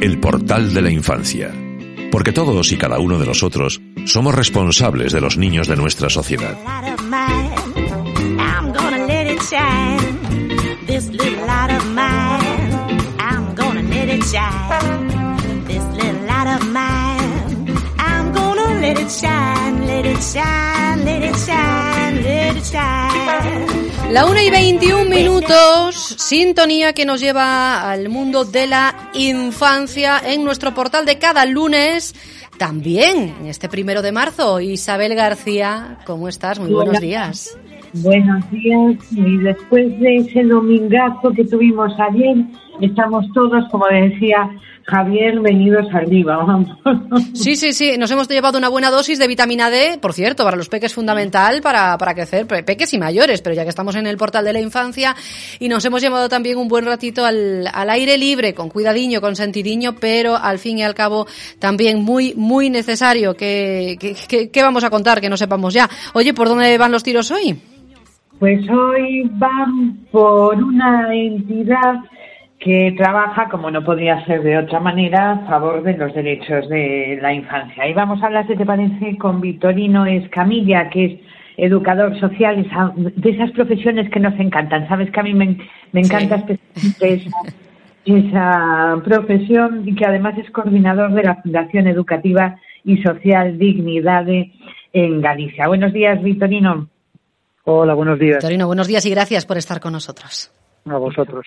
El portal de la infancia. Porque todos y cada uno de nosotros somos responsables de los niños de nuestra sociedad. La 1 y 21 minutos, sintonía que nos lleva al mundo de la infancia en nuestro portal de cada lunes. También en este primero de marzo, Isabel García, ¿cómo estás? Muy buenos días. Buenos días y después de ese domingazo que tuvimos ayer, estamos todos, como decía Javier, venidos arriba, vamos. Sí, sí, sí, nos hemos llevado una buena dosis de vitamina D, por cierto, para los peques fundamental para, para crecer, peques y mayores, pero ya que estamos en el portal de la infancia y nos hemos llevado también un buen ratito al, al aire libre, con cuidadiño, con sentidiño, pero al fin y al cabo también muy, muy necesario. ¿Qué, que, que vamos a contar que no sepamos ya? Oye, ¿por dónde van los tiros hoy? Pues hoy van por una entidad que trabaja, como no podría ser de otra manera, a favor de los derechos de la infancia. Y vamos a hablar, si te parece, con Vitorino Escamilla, que es educador social, de esas profesiones que nos encantan. Sabes que a mí me, encanta especialmente esa, profesión y que además es coordinador de la Fundación Educativa y Social Dignidad en Galicia. Buenos días, Vitorino. Hola, buenos días. Vitorino, buenos días y gracias por estar con nosotros. A vosotros.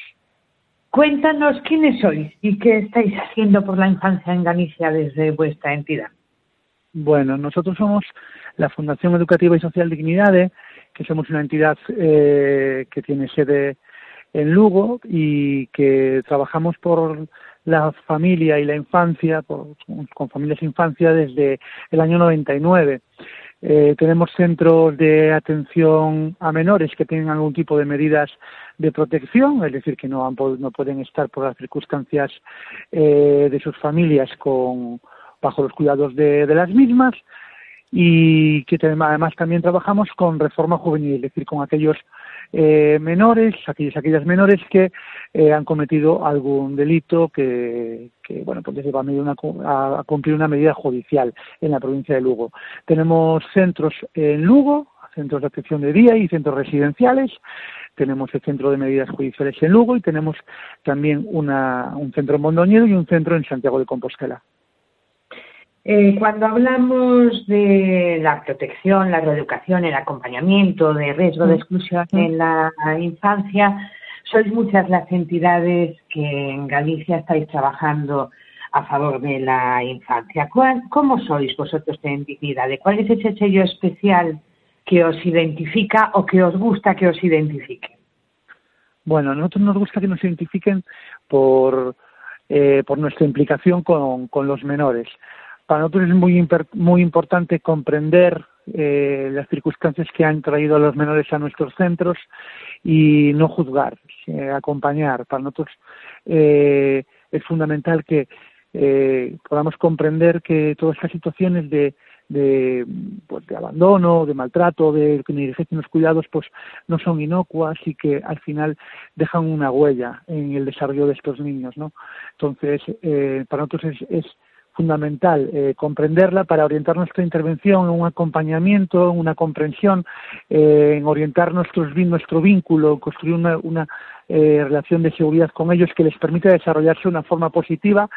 Cuéntanos quiénes sois y qué estáis haciendo por la infancia en Galicia desde vuestra entidad. Bueno, nosotros somos la Fundación Educativa y Social Dignidades, que somos una entidad eh, que tiene sede en Lugo y que trabajamos por la familia y la infancia, con familias e infancia desde el año 99. Eh, tenemos centros de atención a menores que tienen algún tipo de medidas de protección, es decir, que no, no pueden estar por las circunstancias eh, de sus familias con, bajo los cuidados de las mismas y que además también trabajamos con reforma juvenil, es decir, con aquellos eh, menores, aquellas, aquellas menores que eh, han cometido algún delito que, que bueno, pues les lleva a, a, cumplir una medida judicial en la provincia de Lugo. Tenemos centros en Lugo, centros de atención de día y centros residenciales. Tenemos el centro de medidas judiciales en Lugo y tenemos también una, un centro en Mondoñedo y un centro en Santiago de Compostela. Eh, cuando hablamos de la protección, la reeducación, el acompañamiento de riesgo de exclusión en la infancia, sois muchas las entidades que en Galicia estáis trabajando a favor de la infancia. ¿Cómo sois vosotros en dignidad? ¿Cuál es ese sello especial que os identifica o que os gusta que os identifique? Bueno, a nosotros nos gusta que nos identifiquen por, eh, por nuestra implicación con, con los menores para nosotros es muy, muy importante comprender eh, las circunstancias que han traído a los menores a nuestros centros y no juzgar, eh, acompañar. Para nosotros eh, es fundamental que podamos comprender que todas estas situaciones de, de, pues, de abandono, de maltrato, de negligencia en los cuidados, pues no son inocuas y que al final dejan una huella en el desarrollo de estos niños, ¿no? Entonces, para nosotros es, es fundamental eh, comprenderla para orientar nuestra intervención en un acompañamiento, en una comprensión, eh, en orientar nuestros, nuestro vínculo, construir una, una eh, relación de seguridad con ellos que les permita desarrollarse de una forma positiva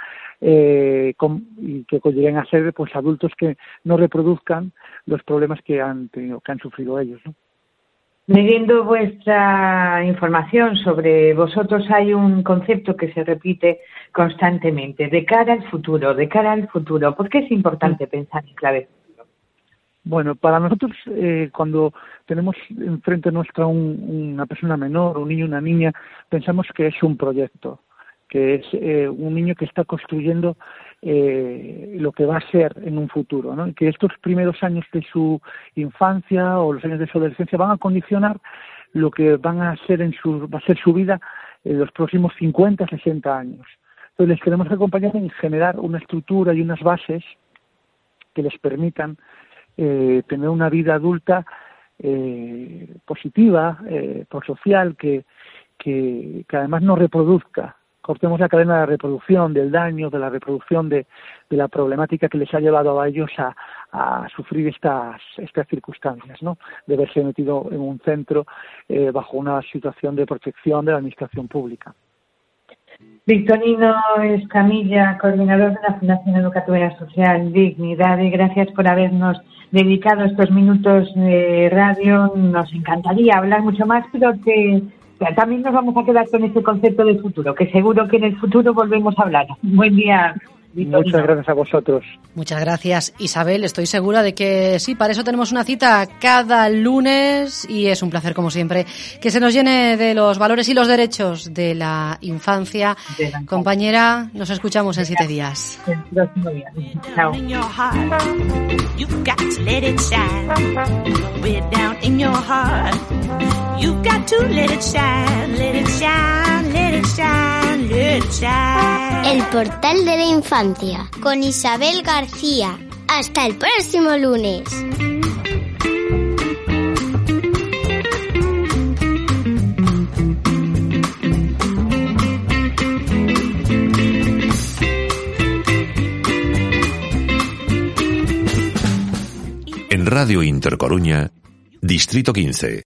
eh, con, y que lleguen a ser pues adultos que no reproduzcan los problemas que han tenido, que han sufrido ellos. ¿no? Leyendo vuestra información sobre vosotros hay un concepto que se repite constantemente, de cara al futuro, de cara al futuro. ¿Por qué es importante pensar en clave futuro? Bueno, para nosotros eh, cuando tenemos enfrente nuestra un, una persona menor, un niño, una niña, pensamos que es un proyecto, que es eh, un niño que está construyendo eh, lo que va a ser en un futuro, que estos primeros años de su infancia o los años de su adolescencia van a condicionar lo que van a ser en su, va a ser su vida en los próximos 50, 60 años. Entonces les queremos acompañar en generar una estructura y unas bases que les permitan eh, tener una vida adulta eh, positiva, eh, prosocial, que, que, que además no reproduzca cortemos la cadena de reproducción, del daño, de la reproducción de, de la problemática que les ha llevado a ellos a, sufrir estas, circunstancias, ¿no? De verse metido en un centro eh, bajo una situación de protección de la administración pública. Victorino Escamilla, coordinador de la Fundación Educativa Social Dignidad, y gracias por habernos dedicado estos minutos de radio. Nos encantaría hablar mucho más, pero que también nos vamos a quedar con ese concepto de futuro, que seguro que en el futuro volvemos a hablar. Buen día. Muchas gracias a vosotros. Muchas gracias, Isabel. Estoy segura de que sí, para eso tenemos una cita cada lunes y es un placer, como siempre, que se nos llene de los valores y los derechos de la infancia. Compañera, nos escuchamos en siete días. Chao. El portal de la infancia con Isabel García. Hasta el próximo lunes. En Radio Intercoruña, Distrito 15.